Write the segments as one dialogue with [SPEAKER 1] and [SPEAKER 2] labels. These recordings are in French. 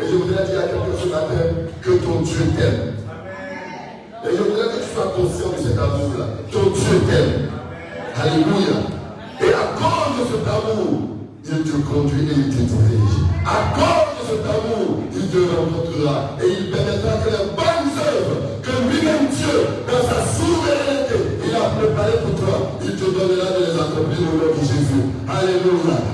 [SPEAKER 1] Et je voudrais dire à quelqu'un ce matin que ton Dieu t'aime. Et je voudrais que tu sois conscient de cet amour-là. Ton Dieu t'aime. Alléluia. Et à cause de cet amour, il te conduit et il te dirige. À cause de cet amour, il te rencontrera et il permettra que les bonnes œuvres que lui-même Dieu, dans sa souveraineté, il a préparées pour toi, il te donnera de les accomplir au nom de Jésus. Alléluia.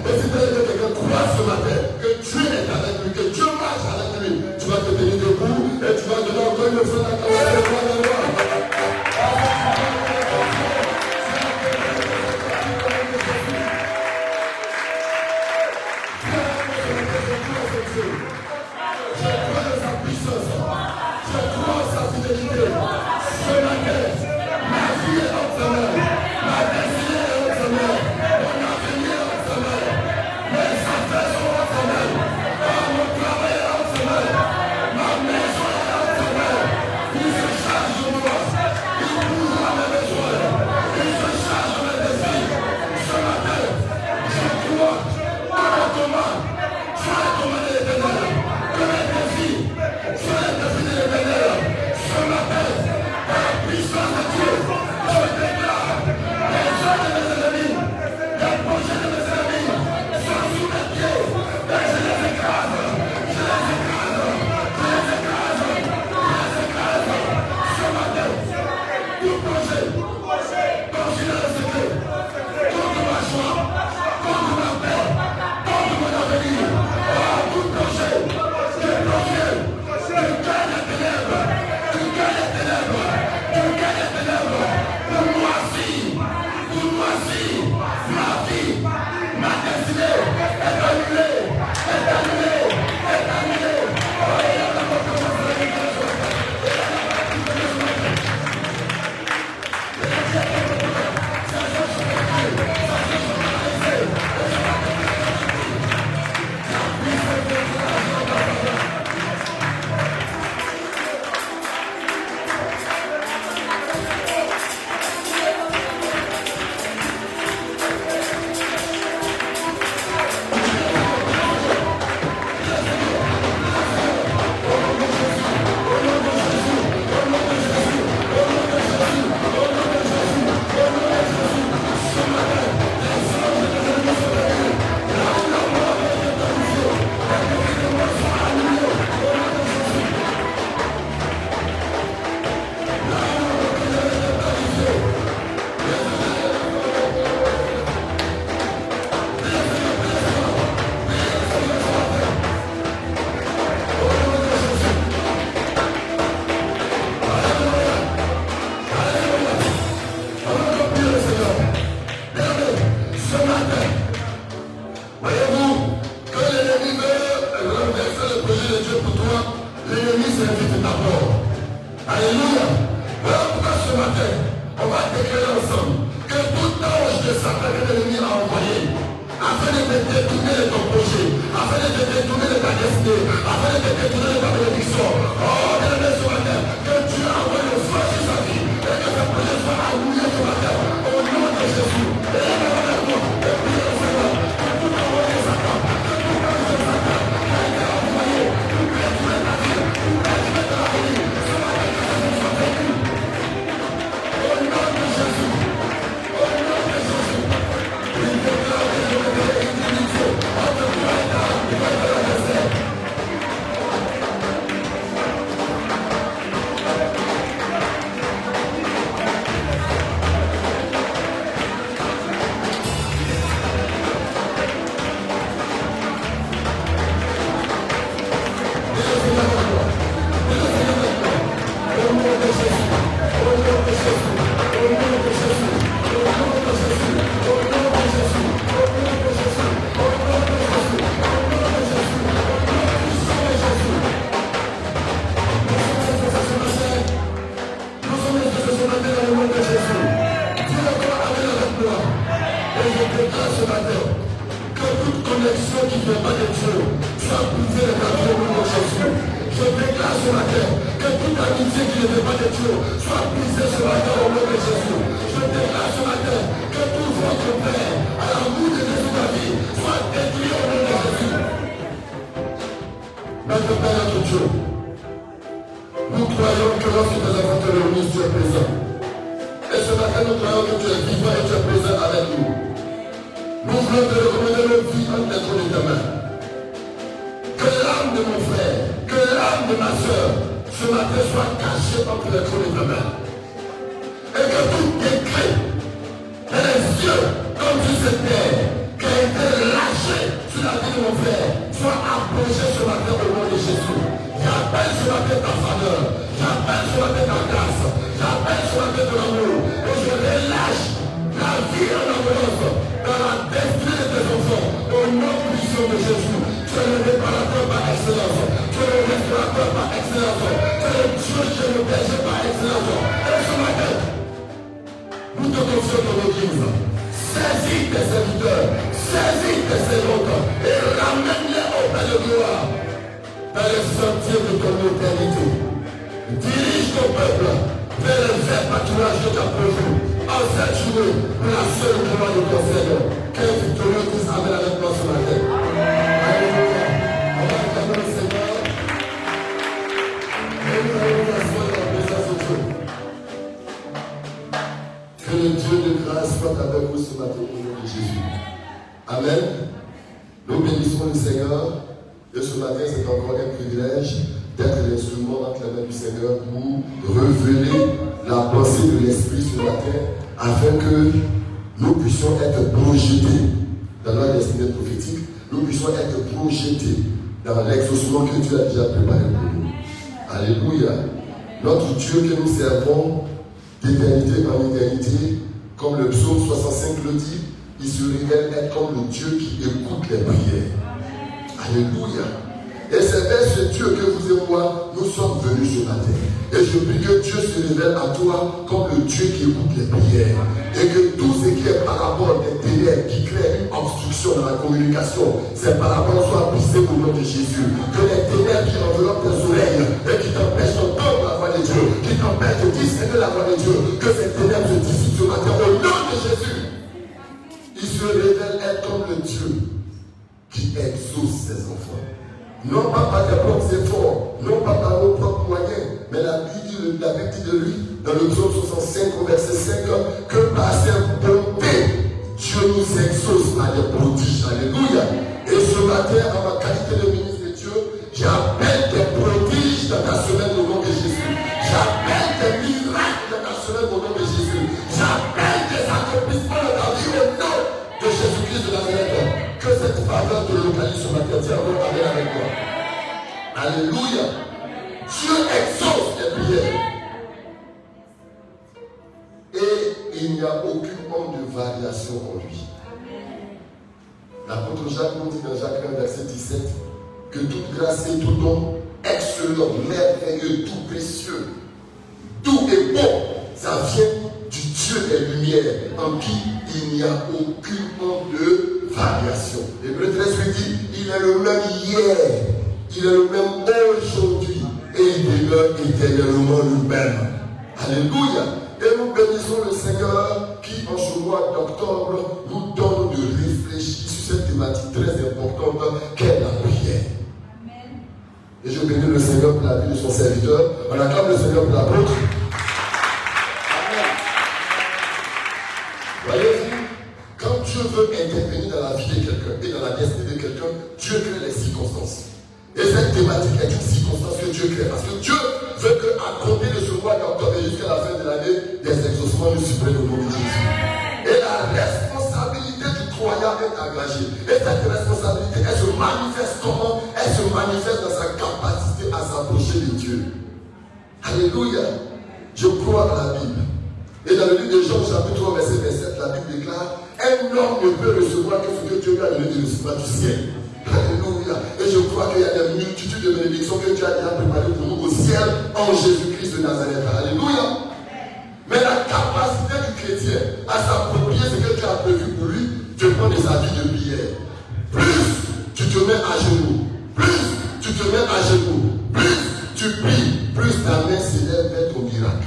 [SPEAKER 1] sentiers de communautairité. Dirige ton peuple vers le vrai pâturage de ta prévue. En
[SPEAKER 2] cette journée, place le devant de ton Seigneur. Que victorieux Christ amène avec nous ce matin.
[SPEAKER 1] Alléluia. On va le Seigneur. Nous allons dans la présence de Dieu. Que le Dieu de grâce soit avec vous ce matin au nom de Jésus.
[SPEAKER 2] Amen. Nous bénissons le Seigneur. Et ce
[SPEAKER 1] matin, c'est encore un privilège d'être l'instrument entre la main du Seigneur pour révéler la pensée de
[SPEAKER 2] l'Esprit ce matin afin que nous puissions être projetés dans la destinée prophétique, nous puissions être projetés dans l'exaucement que
[SPEAKER 1] Dieu a déjà préparé pour nous. Alléluia. Notre Dieu que nous servons d'éternité en éternité, comme le psaume 65 le dit, il se révèle être comme le Dieu qui
[SPEAKER 2] écoute les prières. Alléluia. Et c'est vers ce Dieu que vous et moi, nous sommes venus ce matin. Et je prie que Dieu se révèle à toi comme le Dieu qui écoute les prières. Et que tout ce qui est parabole des ténèbres, qui crée une obstruction dans la communication, ces paraboles soient brisées au nom de Jésus. Que les ténèbres qui enveloppent tes oreilles et qui t'empêchent d'entendre la voix de Dieu, qui t'empêchent de discerner la voix de Dieu, que ces ténèbres se dissipent ce matin au nom de Jésus. Il se révèle être comme le Dieu qui exauce ses enfants. Non pas par tes propres efforts, non pas par nos propres moyens, mais la Bible dit, de lui, dans le psaume 65 au verset 5, que par ses bontés, Dieu nous exauce par des prodiges. Alléluia. Et ce matin, à ma qualité de ministre, Alléluia. Dieu exauce les prières. Et il n'y a aucune forme de variation en lui. L'apôtre Jacques nous dit dans Jacques 1, verset 17, que toute grâce et tout don excellent, merveilleux, tout précieux, tout est bon, ça vient du Dieu des Lumières, en qui il n'y a aucune forme de variation. L'Hébreu 13 lui dit, il est le même hier, il est le même aujourd'hui, et il demeure éternellement le même. Alléluia. Et nous bénissons le Seigneur qui, en ce mois d'octobre, nous donne de réfléchir sur cette thématique très importante qu'est la prière. Et je bénis le Seigneur pour la vie de son serviteur. On acclame le Seigneur pour l'apôtre. Cette thématique est une circonstance que Dieu crée. Parce que Dieu veut qu'à compter de ce mois d'octobre jusqu'à la fin de l'année, des exaucements nous suppriment au nom de Jésus. Et la responsabilité du croyant est engagée. Et cette responsabilité, elle se manifeste comment? Elle se manifeste dans sa capacité à s'approcher de Dieu. Alléluia. Je crois dans la Bible. Et dans le livre de Jean, chapitre 3, verset 27, la Bible déclare Un homme ne peut recevoir que ce que Dieu lui a donné de recevoir du ciel. En Jésus-Christ de Nazareth. Alléluia. Mais la capacité du chrétien à s'approprier ce que Dieu a prévu pour lui dépend de sa vie de prière. Plus tu te mets à genoux, plus tu te mets à genoux, plus tu pries, plus ta main s'élève vers ton miracle.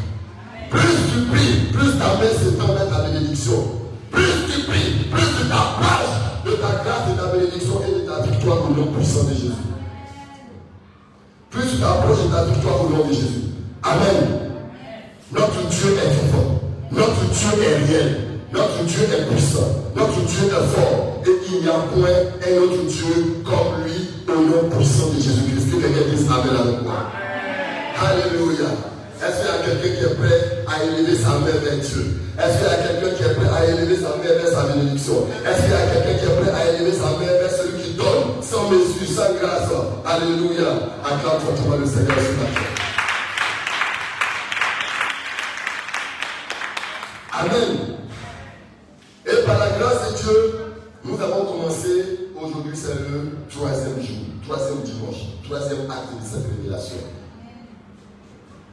[SPEAKER 2] Plus tu pries, plus ta main s'étend vers ta bénédiction. Plus tu pries, plus tu t'approches de ta grâce, de ta bénédiction et de ta victoire au nom puissant de Jésus. Plus tu t'approches de ta victoire au nom de Jésus. Amen. Notre Dieu est vivant. Notre Dieu est réel. Notre Dieu est puissant. Notre Dieu est fort. Et il n'y a point un autre Dieu comme lui au nom puissant de Jésus-Christ. Que quelqu'un dise Amen avec moi. Alléluia. Est-ce qu'il y a quelqu'un qui est prêt à élever sa main vers Dieu? Est-ce qu'il y a quelqu'un qui est prêt à élever sa main vers sa bénédiction? Est-ce qu'il y a quelqu'un qui est prêt à élever sa main vers sans mesure, sans grâce Alléluia. Acclame fortement le Seigneur la terre. Amen. Et par la grâce de Dieu, nous avons commencé, aujourd'hui c'est le troisième jour, troisième dimanche, troisième acte de cette révélation.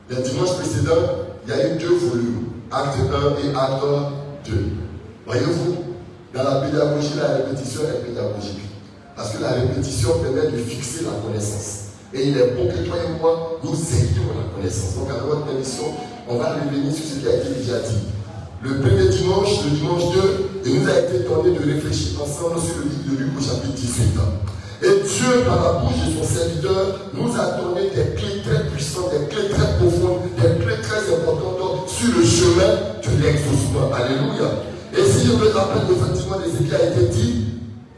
[SPEAKER 2] Le dimanche précédent, il y a eu deux volumes, acte 1 et acte 2. Voyez-vous, dans la pédagogie, la répétition est pédagogique. Parce que la répétition permet de fixer la connaissance. Et il est bon que toi et moi, nous ayons la connaissance. Donc, à votre permission, on va revenir sur ce qui a été déjà dit. Le premier dimanche, le dimanche 2, il nous a été donné de réfléchir ensemble sur le livre de Luc au chapitre 18. Et Dieu, par la bouche de son serviteur, nous a donné des clés très puissantes, des clés très profondes, des clés très importantes sur le chemin de l'exaucement. Alléluia. Et si je me rappelle effectivement de ce qui a été dit,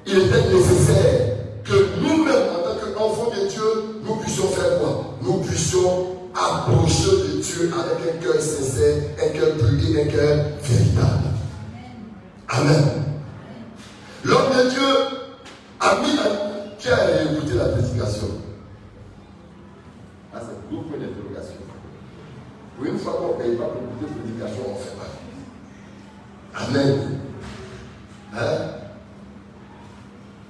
[SPEAKER 2] il était nécessaire que nous-mêmes, en tant qu'enfants de Dieu, nous puissions faire quoi? Nous puissions approcher de Dieu avec un cœur sincère, un cœur pur un cœur véritable. Amen. L'homme de Dieu a mis la qui a écouté la prédication? Ah, c'est beaucoup point d'interrogation. Pour une fois qu'on ne paye pas pour écouter la prédication, on ne fait pas. Amen. Hein?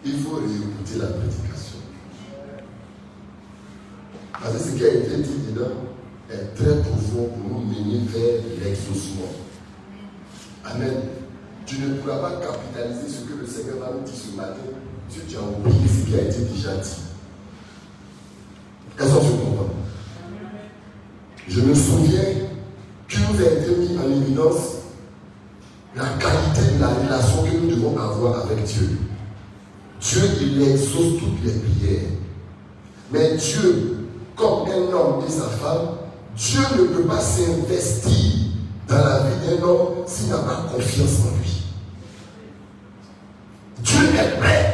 [SPEAKER 2] Il faut réécouter la prédication. Parce que ce qui a été dit dedans est très profond pour nous mener vers l'exaucement. Amen. Tu ne pourras pas capitaliser ce que le Seigneur va nous dire ce matin si tu as oublié ce qui a été déjà dit. Est-ce que tu comprends? Je me souviens qu'il nous a été mis en évidence la qualité de la relation que nous devons avoir avec Dieu. Dieu, il exauce toutes les prières. Mais Dieu, comme un homme et sa femme, Dieu ne peut pas s'investir dans la vie d'un homme s'il n'a pas confiance en lui. Dieu est prêt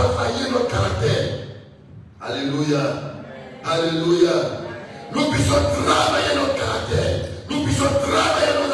[SPEAKER 2] Hallelujah! Hallelujah! caractère. Alléluia. Alléluia. Nous puissions travailler notre caractère. Nous puissions travailler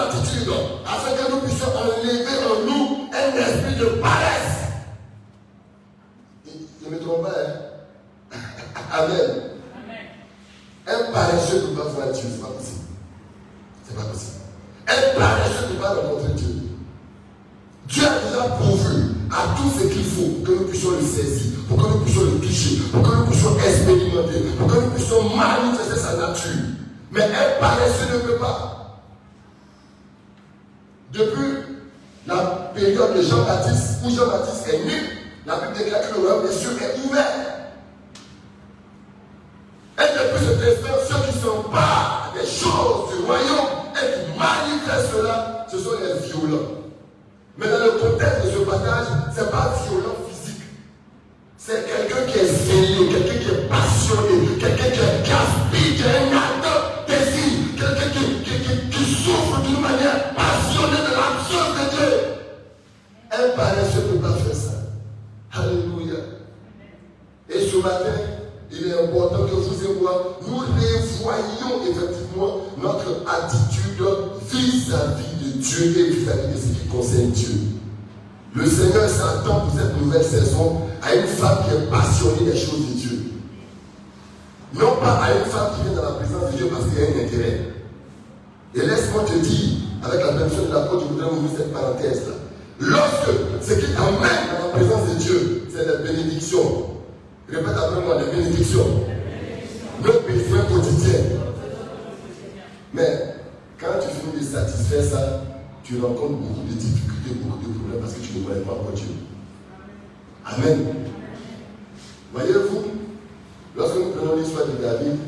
[SPEAKER 2] Lorsque nous prenons l'histoire de David,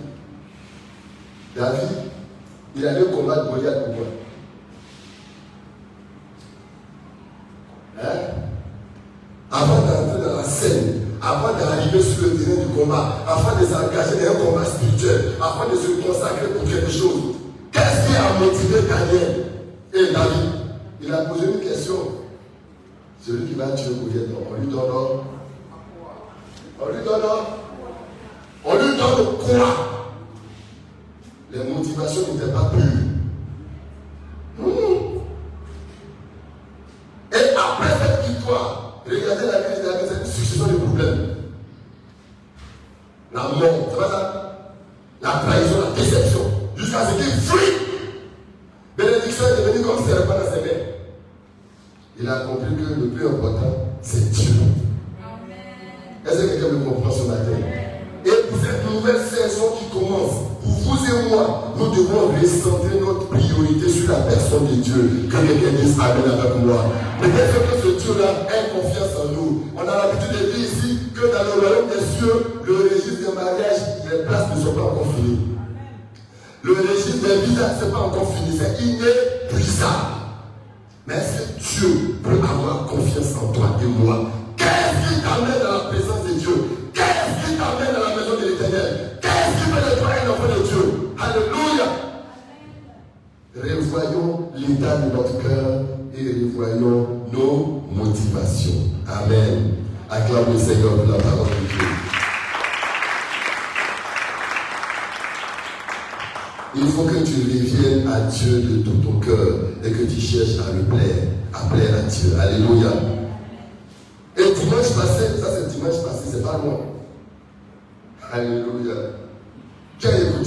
[SPEAKER 2] David, il allait combattre Goliath pour moi. Hein? Avant d'entrer dans la scène, avant d'arriver sur le terrain du combat, avant de s'engager dans un combat spirituel, avant de se consacrer pour quelque chose, qu'est-ce qui a motivé Daniel et David? Il a posé une question. Celui qui va tuer Goliath, on lui donne or. On lui donne or.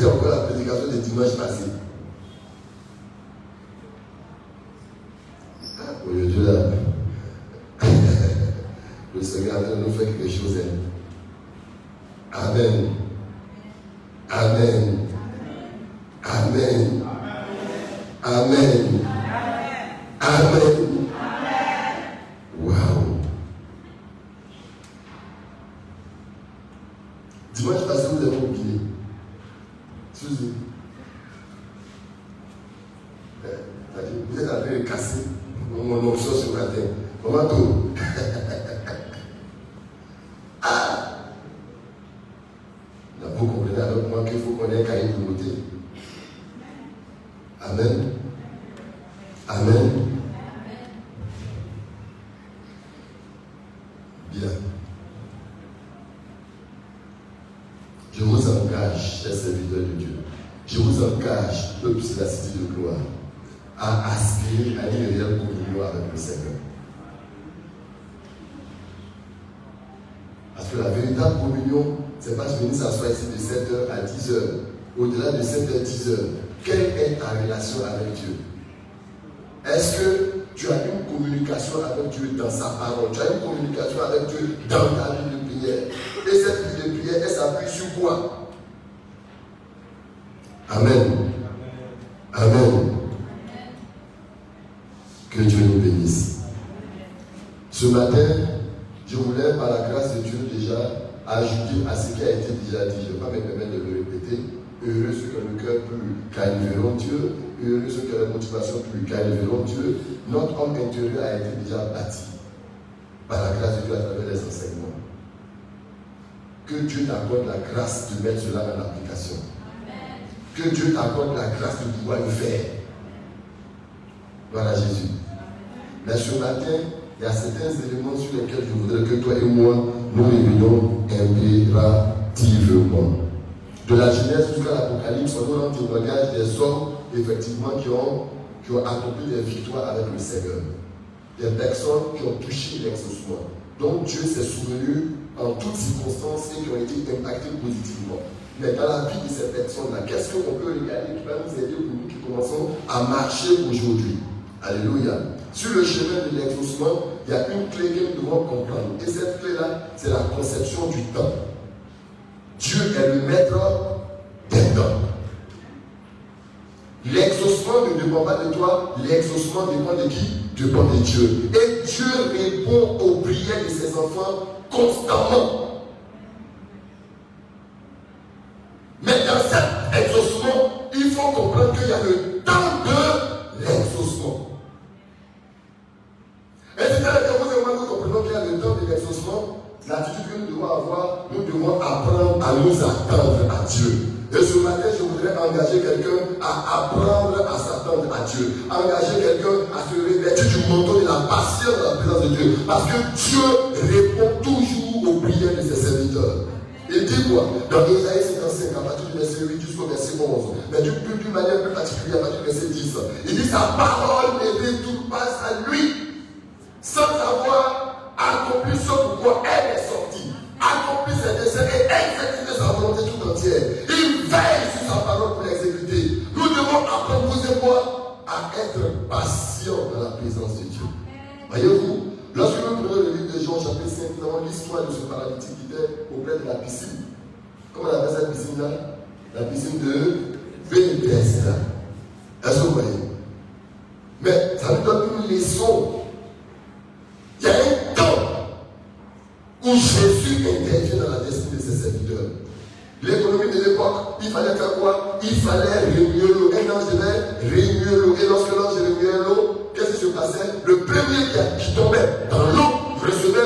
[SPEAKER 2] Écoutez encore la prédication de dimanche passé. Ah, aujourd'hui, le Seigneur nous fait quelque chose. Hein. Amen. t'accorde la grâce de mettre cela en application. Que Dieu t'accorde la grâce de pouvoir le faire. Voilà Jésus. Mais ce matin, il y a certains éléments sur lesquels je voudrais que toi et moi, nous réunions impérativement. De la Genèse jusqu'à l'Apocalypse, on nous rend témoignage des hommes, effectivement, qui ont, qui ont accompli des victoires avec le Seigneur. Des personnes qui ont touché l'exaucement. Donc Dieu s'est souvenu en toutes circonstances et qui ont été impactés positivement. Mais dans la vie de ces personnes-là, qu'est-ce qu'on peut regarder qui va nous aider pour nous qui commençons à marcher aujourd'hui? Alléluia. Sur le chemin de l'exaucement, il y a une clé que nous devons comprendre. Et cette clé-là, c'est la conception du temps. Dieu est le maître des temps. L'exaucement ne dépend pas de toi, l'exaucement dépend de qui? Dépend de Dieu. Et Dieu répond aux prières de ses enfants constamment. Mais dans cet exaucement, il faut comprendre qu'il y a le temps de l'exaucement. Et c'est à que vous comprenons qu'il y a le temps de
[SPEAKER 3] l'exaucement, l'attitude que nous devons avoir, nous devons apprendre à nous attendre à Dieu. Et ce matin, je voudrais engager quelqu'un à apprendre à s'attendre à Dieu. Engager quelqu'un à se revêtir du
[SPEAKER 2] manteau de la patience dans la présence de Dieu. Parce que Dieu répond toujours aux prières de ses serviteurs. Il dit quoi? Dans Esaïe 55, à partir du verset 8 jusqu'au verset 11, mais d'une manière plus particulière, à partir du verset 10, il dit Sa parole élevée, tout passe à lui, sans avoir accompli ce pourquoi elle est sortie accomplit ses desseins et exécuter sa volonté tout entière. Il veille sur sa parole pour l'exécuter. Nous devons apprendre, vous et moi, à être patients dans la présence de Dieu. Voyez-vous, lorsque nous prenons le livre de Jean, chapitre 5, nous avons l'histoire de ce paralytique qui était auprès de la piscine. Comment on appelle cette piscine-là La piscine de Bethesda. Est-ce que vous voyez? Mais ça nous donne une leçon L'économie de l'époque, il fallait faire quoi? Il fallait remuer l'eau. Un ange devait remuer l'eau. Et lorsque l'ange réunit l'eau, qu'est-ce qui se passait? Le premier qui, tombait dans l'eau recevait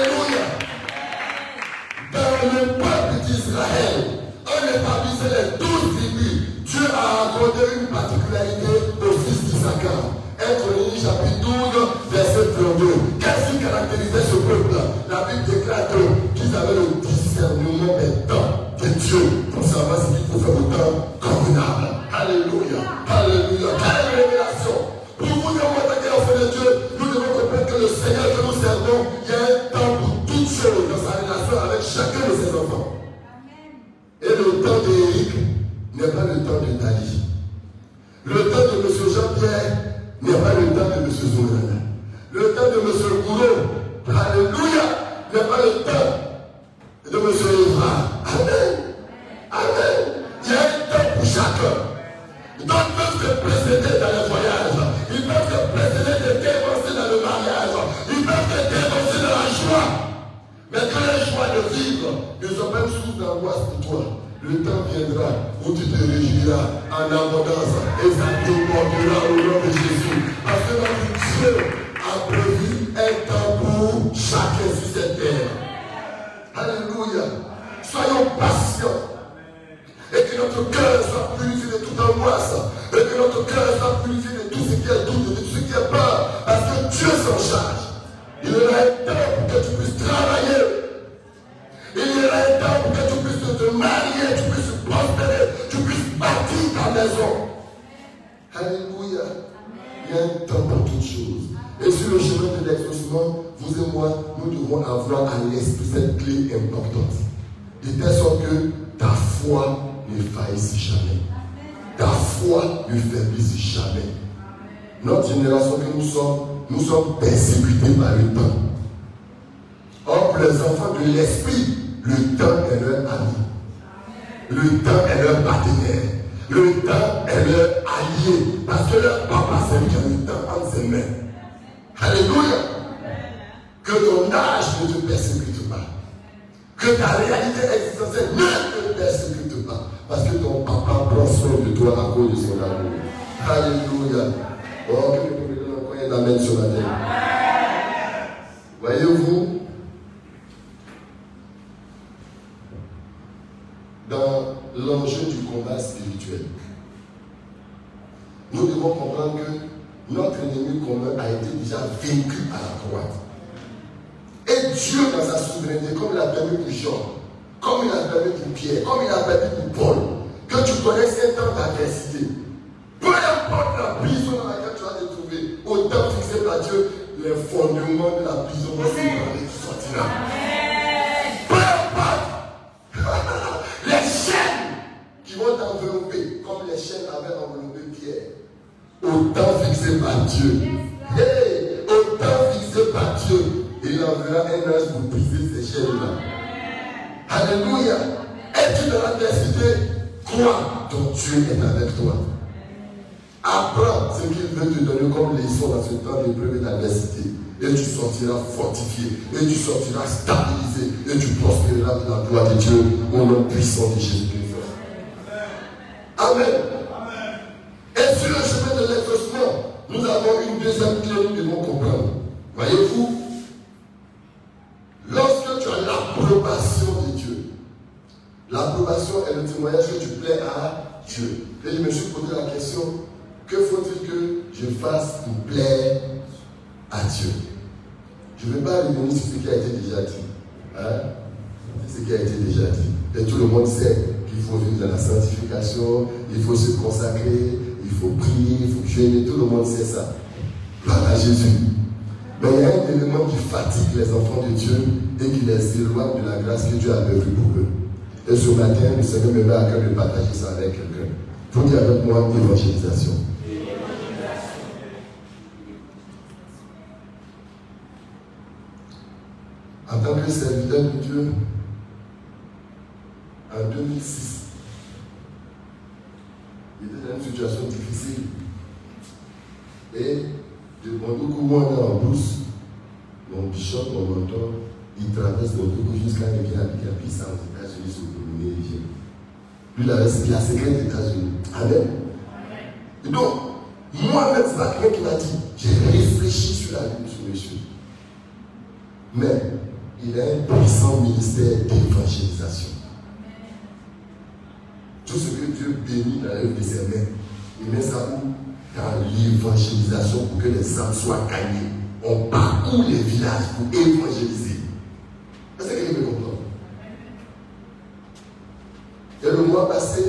[SPEAKER 2] Alléluia. Dans le peuple d'Israël, on établissait les douze tribus. Dieu a accordé une particularité au fils. 1 Chronique chapitre 12, verset 32. Qu'est-ce qui caractérisait ce peuple La Bible déclare qu'ils avaient le discernement des temps de Dieu pour savoir ce qu'il faut faire au temps convenable. Alléluia. Alléluia. Quelle pas le temps de Dali. Le temps est leur ami. Le temps est leur partenaire. Le temps est leur allié. Parce que leur papa, c'est lui qui a le temps entre ses mains. Alléluia. Que ton âge ne te persécute pas. Que ta réalité existentielle ne te persécute pas. Parce que ton papa prend soin de toi à cause de son amour. Alléluia. Oh, que le amen ce matin. Voyez-vous, dans l'enjeu du combat spirituel, nous devons comprendre que notre ennemi commun a été déjà vaincu à la croix. Et Dieu, dans sa souveraineté, comme il a permis pour Jean, comme il a permis pour Pierre, comme il a permis pour Paul, que tu connaisses un temps d'adversité, peu importe la prison dans laquelle tu vas te trouver, autant fixé par Dieu, les fondements de la prison. Tu sortiras. Peu importe les chaînes t'envelopper, comme les chaînes avaient enveloppé Pierre, autant fixé par Dieu. Hey, autant fixé par Dieu, il enverra un ange pour briser ces chaînes-là. Alléluia. Es-tu dans l'adversité Crois, ton Dieu est avec toi. Apprends ce qu'il veut te donner comme leçon dans ce temps d'épreuve et d'adversité. Et tu sortiras fortifié. Et tu sortiras stabilisé. Et tu prospéreras de la gloire de Dieu au nom puissant de Jésus-Christ. Amen. Et sur le chemin de l'exaucement, nous avons une deuxième clé que nous devons comprendre. Voyez-vous, lorsque tu as l'approbation de Dieu, l'approbation est le témoignage que tu plais à Dieu. Et je me suis posé la question, que faut-il que je fasse pour plaire à Dieu? Je ne vais pas revenir sur ce qui a été déjà dit. Hein? Ce qui a été déjà dit. Et tout le monde sait il faut vivre dans la sanctification, il faut se consacrer, il faut prier, il faut jeûner, tout le monde sait ça. Voilà Jésus. Mais il y a un élément qui fatigue les enfants de Dieu et qui les éloigne de la grâce que Dieu a prévue pour eux. Et ce matin, le Seigneur me met à cœur de partager ça avec quelqu'un. Vous dire avec moi l'évangélisation. En tant que serviteur de Dieu, en 2006, il était dans une situation difficile. Et de Mondoukou, moi, on est en brousse. Mon bishop, mon mentor, il traverse Mondoukou jusqu'à habite à Pisa aux États-Unis sur le rivière. Lui, il a la secrète des États-Unis. Amen. Et donc, moi-même, c'est pas quelqu'un qui m'a dit, j'ai réfléchi sur la vie de ce monsieur. Mais il a un puissant ministère d'évangélisation. Tout ce que Dieu bénit dans l'œuvre de ses mains, il met ça où Dans l'évangélisation pour que les âmes soient gagnés. On parcourt les villages pour évangéliser. Est-ce que quelqu'un me comprend Et le mois passé,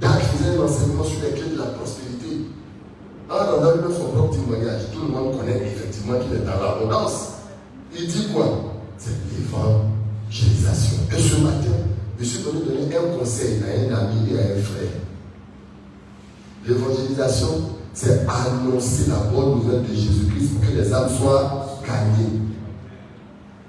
[SPEAKER 2] Dak faisait un enseignement sur les clés de la prospérité. En attendant même son propre témoignage, tout le monde connaît effectivement qu'il est dans l'abondance. Il dit quoi? C'est l'évangélisation. Et ce matin, je suis venu donner un conseil à un ami et à un frère. L'évangélisation, c'est annoncer la bonne nouvelle de Jésus-Christ pour que les âmes soient gagnées.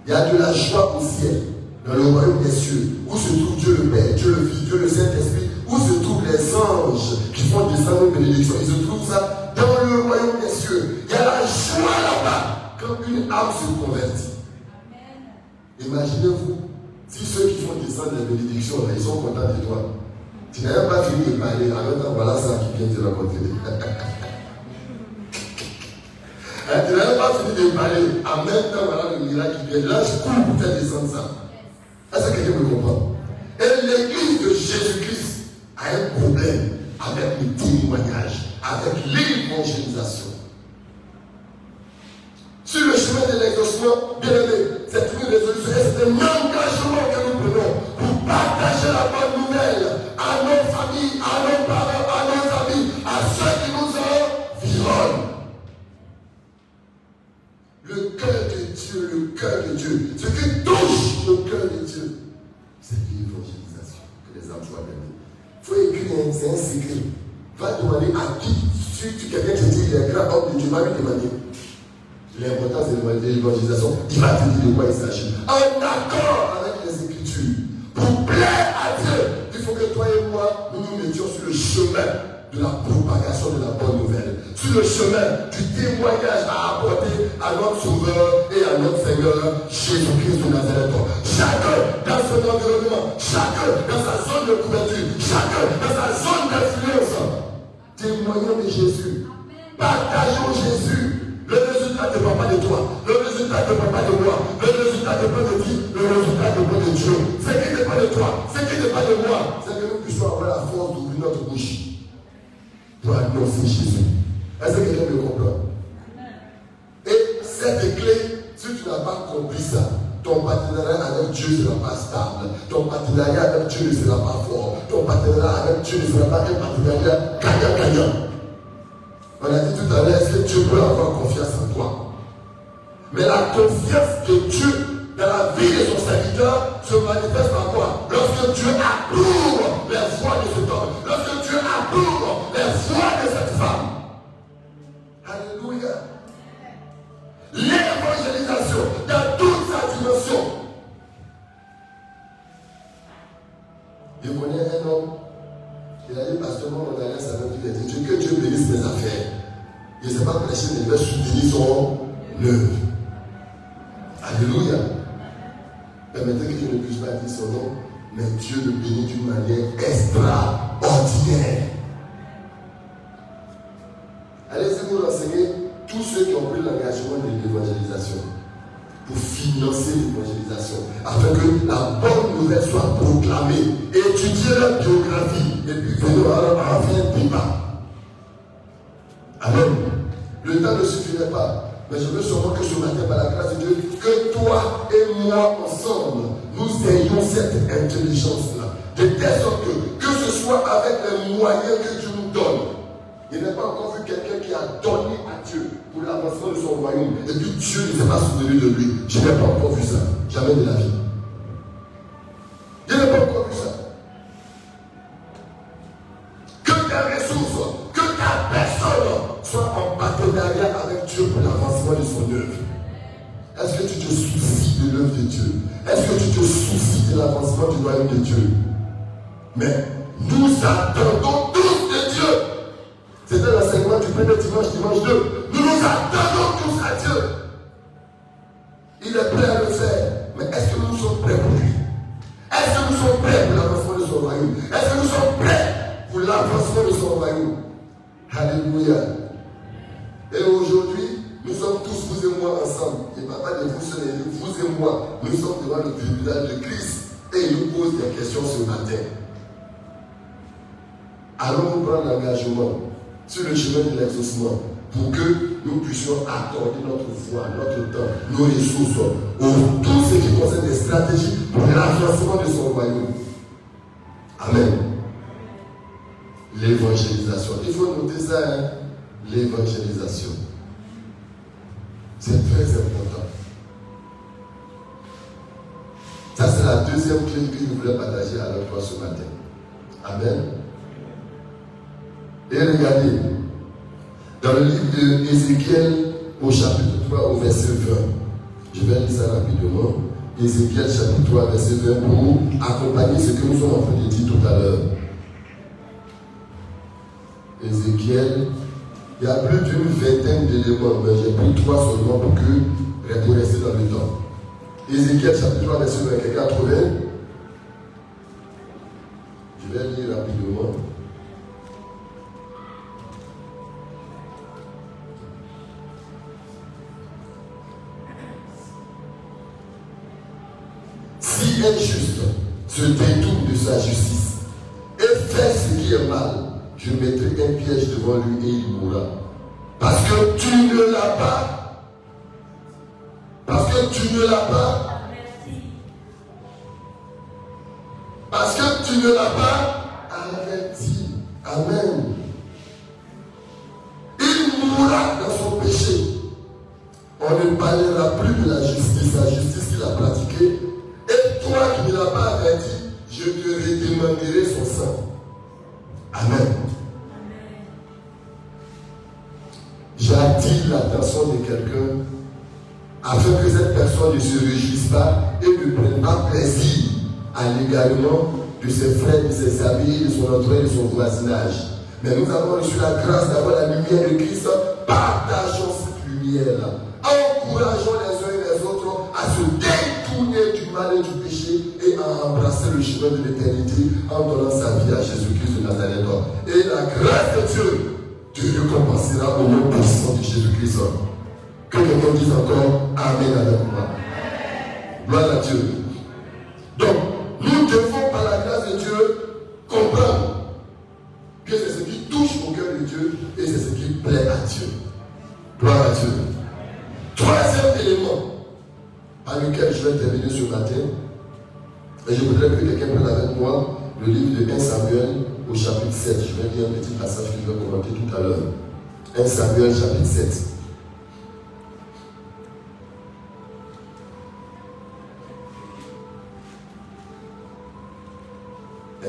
[SPEAKER 2] Il y a de la joie au ciel, dans le royaume des cieux, où se trouve Dieu le Père, Dieu le Fils, Dieu le Saint-Esprit, où se trouvent les anges qui font descendre une bénédiction. Ils se trouvent ça dans le royaume des cieux. Il y a la joie là-bas quand une âme se convertit. Imaginez-vous si ceux qui font descendre les bénédictions, ils sont contents de toi, tu n'as même pas fini de parler, en même temps, voilà ça qui vient te raconter. hein, tu n'as même pas fini de parler, en même temps, voilà le miracle qui vient. Là, je cours pour faire descendre ça. Est-ce que quelqu'un me comprend? Et l'église de Jésus-Christ a un problème avec le témoignage, avec l'évangélisation. sorrow. There's flood de l'exaucement pour que nous puissions accorder notre foi, notre temps, nos ressources, au tout ce qui concerne des stratégies pour l'avancement de son royaume. Amen. L'évangélisation. Il faut noter ça, hein? l'évangélisation. C'est très important. Ça, c'est la deuxième clé que je voulais partager avec toi ce matin. Amen. Et regardez, dans le livre d'Ézéchiel, au chapitre 3, au verset 20, je vais lire ça rapidement. Ézéchiel, chapitre 3, verset 20, pour accompagner ce que nous sommes en train de dire tout à l'heure. Ézéchiel, il y a plus d'une vingtaine d'éléments, mais j'ai pris trois seulement pour que pour rester dans le temps. Ézéchiel chapitre 3, verset 20, quelqu'un a trouvé Je vais lire rapidement. Détourne de sa justice et fait ce qui est mal, je mettrai un piège devant lui et il mourra. Parce que tu ne l'as pas. Parce que tu ne l'as pas. Parce que tu ne l'as pas averti. Amen. Il mourra dans son péché. On ne parlera plus de la justice, la justice qu'il a pratiquée. Averti, je te redemanderai son sang. Amen. J'attire l'attention de quelqu'un afin que cette personne ne se réjouisse pas et ne prenne pas plaisir à l'égarement de ses frères, de ses amis, de son entourage, de son voisinage. Mais nous avons reçu la grâce d'avoir la lumière de Christ. Partageons cette lumière-là. À embrasser le chemin de l'éternité en donnant sa vie à Jésus-Christ de Nazareth. Et la grâce de Dieu te récompensera au nom puissant de Jésus-Christ. Que quelqu'un dise encore Amen avec moi. Gloire à Dieu. Et je voudrais que quelqu'un prenne avec moi le livre de 1 Samuel au chapitre 7. Je vais lire un petit passage que je vais commenter tout à l'heure. 1 Samuel chapitre 7.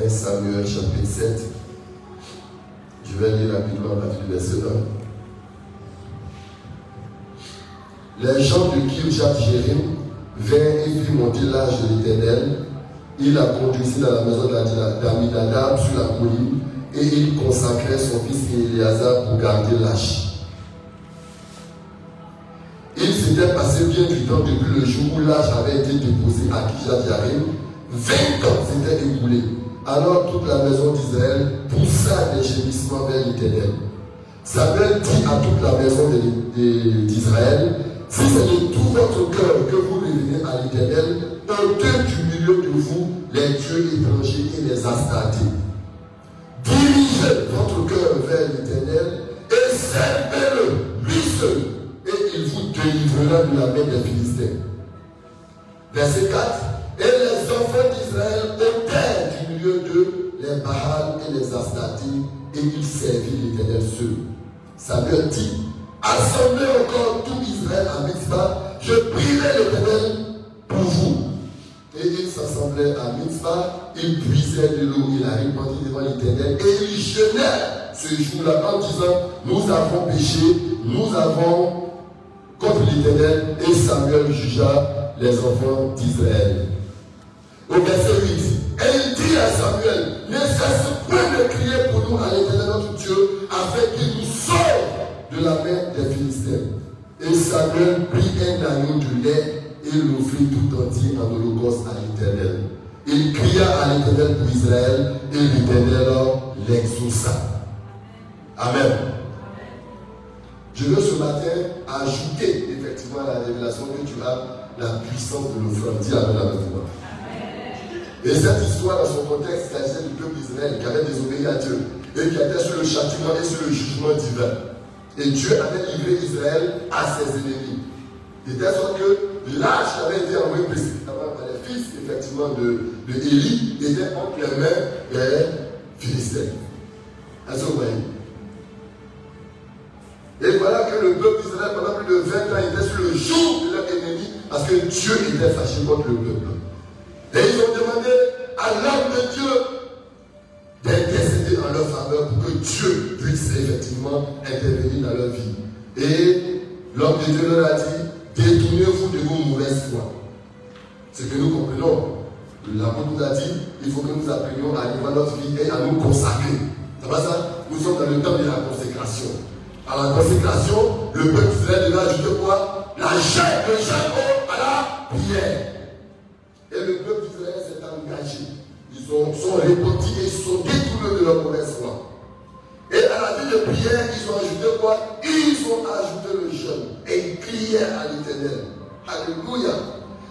[SPEAKER 2] « 1 Samuel chapitre 7. Je vais lire rapidement à partir du verset 1. Les gens de Kirjat Jérim vinrent et firent monter l'âge de l'Éternel. Il la conduisit dans la maison d'Amidadab sur la colline et il consacrait son fils Éléazar pour garder l'âge. Il s'était passé bien du temps depuis le jour où l'âge avait été déposé à Jérim. 20 ans s'étaient écoulés. Alors toute la maison d'Israël poussa des gémissements vers l'Éternel. Samuel dit à toute la maison d'Israël, si c'est de tout votre cœur que vous revenez à l'Éternel, ôtez du de vous les dieux étrangers et les astartés. Dirigez votre cœur vers l'Éternel et servez-le, lui seul, et il vous délivrera de la main des Philistins. Verset 4. Et les enfants d'Israël ôtèrent du milieu milieu de les Baal et les Astatis et il servit l'Éternel seul. Samuel dit, assemblez encore tout Israël à Mitzvah, je prierai l'Éternel s'assemblait à Mitzvah, il puisait de l'eau, il a répandu devant l'Éternel et il jeûnait ce jour-là en disant, nous avons péché, nous avons contre l'Éternel et Samuel jugea les enfants d'Israël. Au verset 8, et il dit à Samuel, ne cesse point de crier pour nous à l'Éternel notre Dieu, afin qu'il nous sauve de la main des Philistins. Et Samuel prit un agneau de lait et l'offrit tout entier en holocauste à l'Éternel. Il cria à l'Éternel pour Israël et l'Éternel l'exauça. Amen. Je veux ce matin ajouter effectivement à la révélation que tu as la puissance de l'offrande. Dis Amen avec moi. Et cette histoire, dans son contexte, s'agissait du peuple d'Israël qui avait désobéi à Dieu et qui était sur le châtiment et sur le jugement divin. Et Dieu avait livré Israël à ses ennemis. De telle sorte que qui avait été envoyé précipitamment par les fils, effectivement, de, Élie était entre les mains des Philistins. Est-ce Et voilà que le peuple d'Israël, pendant plus de 20 ans, était sur le jour de leur ennemi parce que Dieu était fâché contre le peuple. Et ils ont demandé à l'homme de Dieu d'intercéder en leur faveur pour que Dieu puisse effectivement intervenir dans leur vie. Et l'homme de Dieu leur a dit, détournez-vous de vos mauvaises foi. Ce que nous comprenons. L'apôtre nous a dit, il faut que nous apprenions à vivre notre vie et à nous consacrer. Ça va ça? Nous sommes dans le temps de la consécration. À la consécration, le peuple d'Israël devait ajouter quoi? La chair, le chair à la prière. Et le peuple d'Israël s'est engagé. Ils sont, sont répandus et ils sont détournés de leur mauvaise foi. Et à la vie de prière, ils ont ajouté quoi Ils ont ajouté le jeûne. Et ils criaient à l'éternel. Alléluia.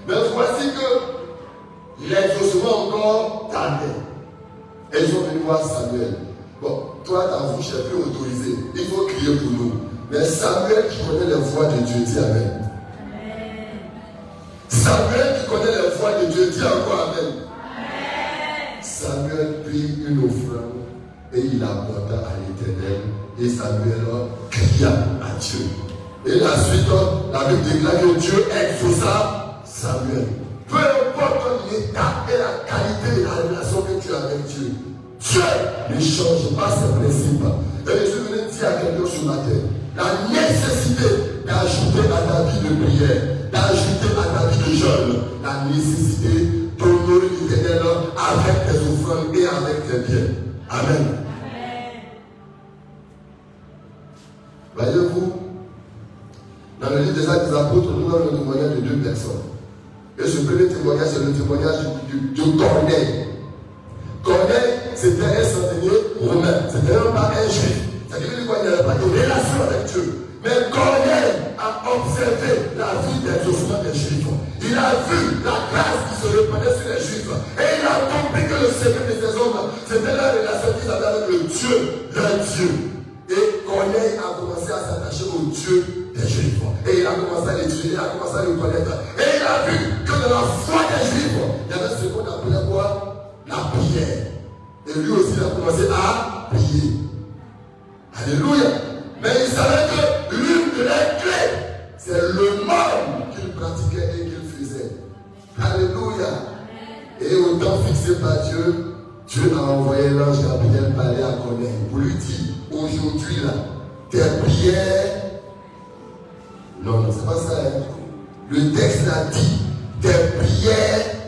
[SPEAKER 2] Mais voici que l'exaucement encore tardait. Et ils sont venus voir Samuel. Bon, toi, ta bouche est plus autorisée. Il faut crier pour nous. Mais Samuel qui connaît les voix de Dieu, dit Amen. Samuel qui connaît la voix de Dieu, dit encore Amen. Samuel prit une offrande et il apporta à l'éternel. Et Samuel cria à Dieu. Et la suite, la Bible déclare que Dieu exauça Samuel. Peu importe l'état et la qualité de la relation que tu as avec Dieu, Dieu ne change pas ses principes. Et je venais dire à quelqu'un ce matin, la nécessité d'ajouter à ta vie de prière, d'ajouter à ta vie de jeûne, la nécessité d'honorer l'éternel avec tes offrandes et avec tes biens. Amen. Voyez-vous, dans le livre des actes des apôtres, nous avons le témoignage de deux personnes. Et ce premier témoignage, c'est le témoignage de Corneille. Corneille, c'était un centenier romain. C'était un pas un juif. C'est-à-dire qu'il n'avait pas de relation avec Dieu. Mais Corneille a observé la vie d'exaucement des Juifs. Il a vu la grâce qui se répandait sur les Juifs. Et il a compris que le secret de ces hommes, c'était la relation qu'ils avaient avec le Dieu, leur Dieu. S'attacher au Dieu des Juifs. Et il a commencé à l'étudier, il a commencé à le connaître. Et il a vu que dans la foi des Juifs, il y avait ce qu'on appelait quoi? La prière. Et lui aussi, il a commencé à prier. Alléluia. Mais il savait que l'une de les clés, c'est le mal qu'il pratiquait et qu'il faisait. Alléluia. Et au temps fixé par Dieu, Dieu a envoyé l'ange Gabriel parler à Corneille pour lui dire, aujourd'hui là, tes prières, non, non, c'est pas ça. Hein. Le texte l'a dit, tes prières,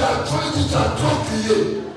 [SPEAKER 2] ọjà tó ìjìjà tó kìí.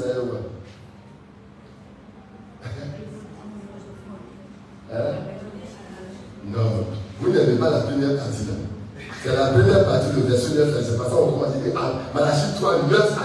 [SPEAKER 2] Hein? Non, vous n'avez pas la première partie là. C'est la première partie de verset 9, c'est pas ça on commence à dire ah, Malachie 3, 9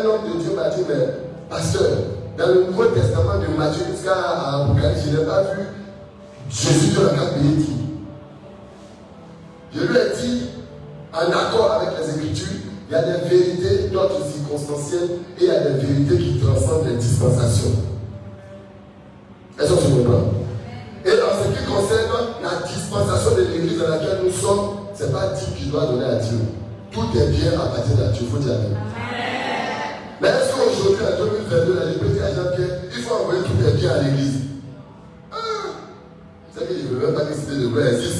[SPEAKER 2] un homme de Dieu m'a dit, mais pasteur, dans le Nouveau Testament de Matthieu jusqu'à Apocalypse, je n'ai pas vu Jésus de la dit. Je lui ai dit, en accord avec les Écritures, il y a des vérités d'autres circonstancielles et il y a des vérités qui transcendent les dispensations. Est-ce que tu comprends? Et en ce qui concerne la dispensation de l'église dans laquelle nous sommes, ce n'est pas Dieu qui doit donner à Dieu. Tout est bien à partir de Dieu, il faut dire même pas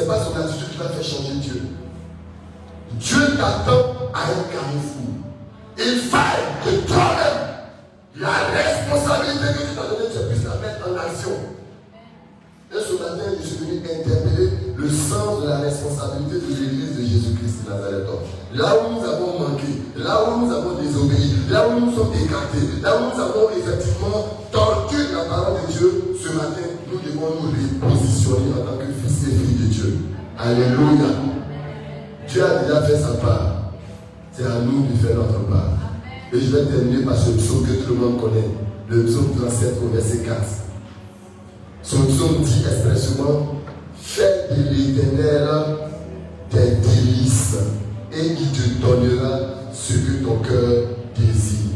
[SPEAKER 2] n'est pas son attitude qui va faire changer Dieu. Dieu t'attend à un carrefour. Il faille que toi-même, la responsabilité que tu t'as donnée, tu puisses la mettre en action. Et ce matin, je suis venu interpeller le sens de la responsabilité de l'Église de Jésus-Christ de Nazareth. Là où nous avons manqué, là où nous avons désobéi, là où nous sommes écartés, là où nous avons effectivement tordu la parole de Dieu, ce matin, nous devons nous repositionner en tant que fils et filles de Dieu. Alléluia. Dieu a déjà fait sa part. C'est à nous de faire notre part. Et je vais terminer par ce psaume que tout le monde connaît. Le psaume 37 au verset 4. Ce psaume dit expressément Fais de l'éternel tes délices et il te donnera ce que ton cœur désire.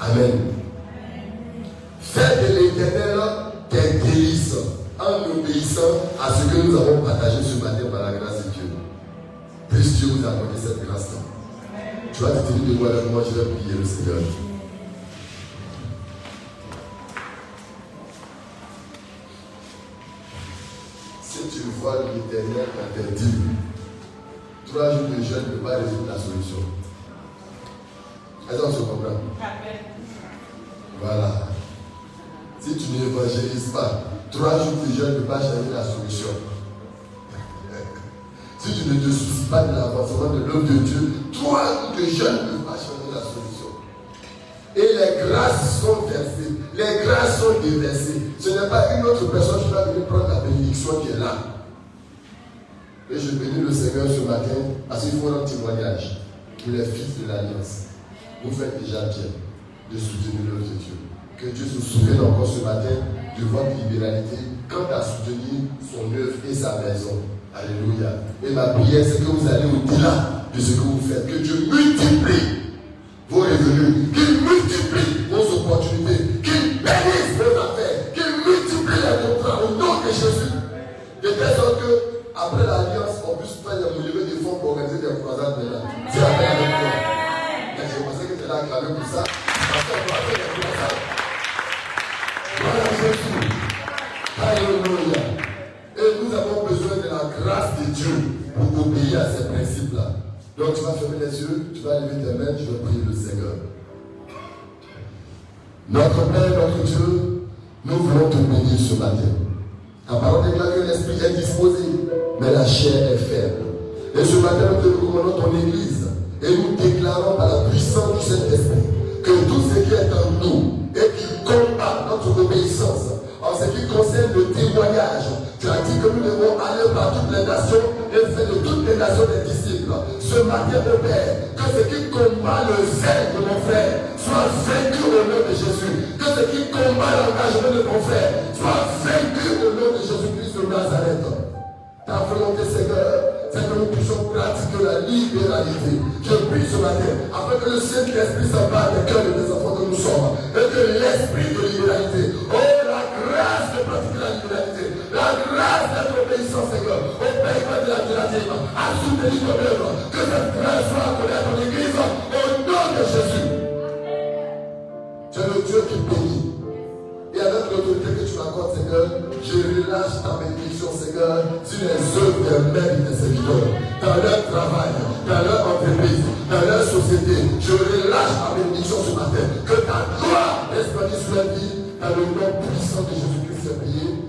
[SPEAKER 2] Amen. Fais de l'éternel tes délices en obéissant à ce que nous avons partagé ce matin par la grâce de Dieu. Puisse Dieu vous accorder cette grâce-là. Tu vas te tenir debout avec moi, je vais prier le Seigneur. Si tu vois l'éternel t'interdit, trois jours de jeûne ne pas résoudre la solution. Est-ce qu'on se comprend? Voilà. Si tu n'évangélises pas, trois jours de jeûne ne peut pas changer la solution. Si tu ne te soucies pas de l'avancement de l'œuvre de Dieu, toi, de jeunes ne peux pas changer la solution. Et les grâces sont versées, les grâces sont déversées. Ce n'est pas une autre personne qui va venir prendre la bénédiction qui est là. Et je bénis le Seigneur ce matin parce qu'il faut un témoignage pour les fils de l'Alliance. Vous faites déjà bien de soutenir l'œuvre de Dieu. Que Dieu se souvienne encore ce matin de votre libéralité quant à soutenir son œuvre et sa maison. Alléluia. Et ma prière, c'est que vous allez au-delà de ce que vous faites. Que Dieu multiplie vos revenus, Notre Père, notre Dieu, nous voulons te bénir ce matin. Ta parole déclare que l'esprit est disposé, mais la chair est faible. Et ce matin, nous te recommandons ton Église et nous déclarons par la puissance du Saint-Esprit que tous ce qui est en nous et qui combat notre obéissance en ce qui concerne le témoignage. Tu as dit que nous devons aller par toutes les nations et faire de toutes les nations des disciples. Ce matin, mon Père, que ce qui combat le zèle de mon frère soit vaincu au nom de Jésus. Que ce qui combat l'engagement de mon frère soit vaincu au nom de Jésus-Christ de Nazareth. Ta volonté, Seigneur, c'est que nous puissions pratiquer la libéralité. Je prie ce matin, afin que le Saint-Esprit s'empare des cœurs des enfants que nous sommes, et que l'esprit de libéralité, oh à ton Église, au nom de Jésus. Tu es le Dieu qui bénit. Et avec l'autorité que tu m'accordes, Seigneur, je relâche ta bénédiction, Seigneur, sur les œuvres des mains de serviteurs, dans leur travail, dans leur entreprise, dans leur société. Je relâche ta bénédiction ce matin. Que ta gloire reste sur la vie, dans le nom puissant de Jésus-Christ, prié.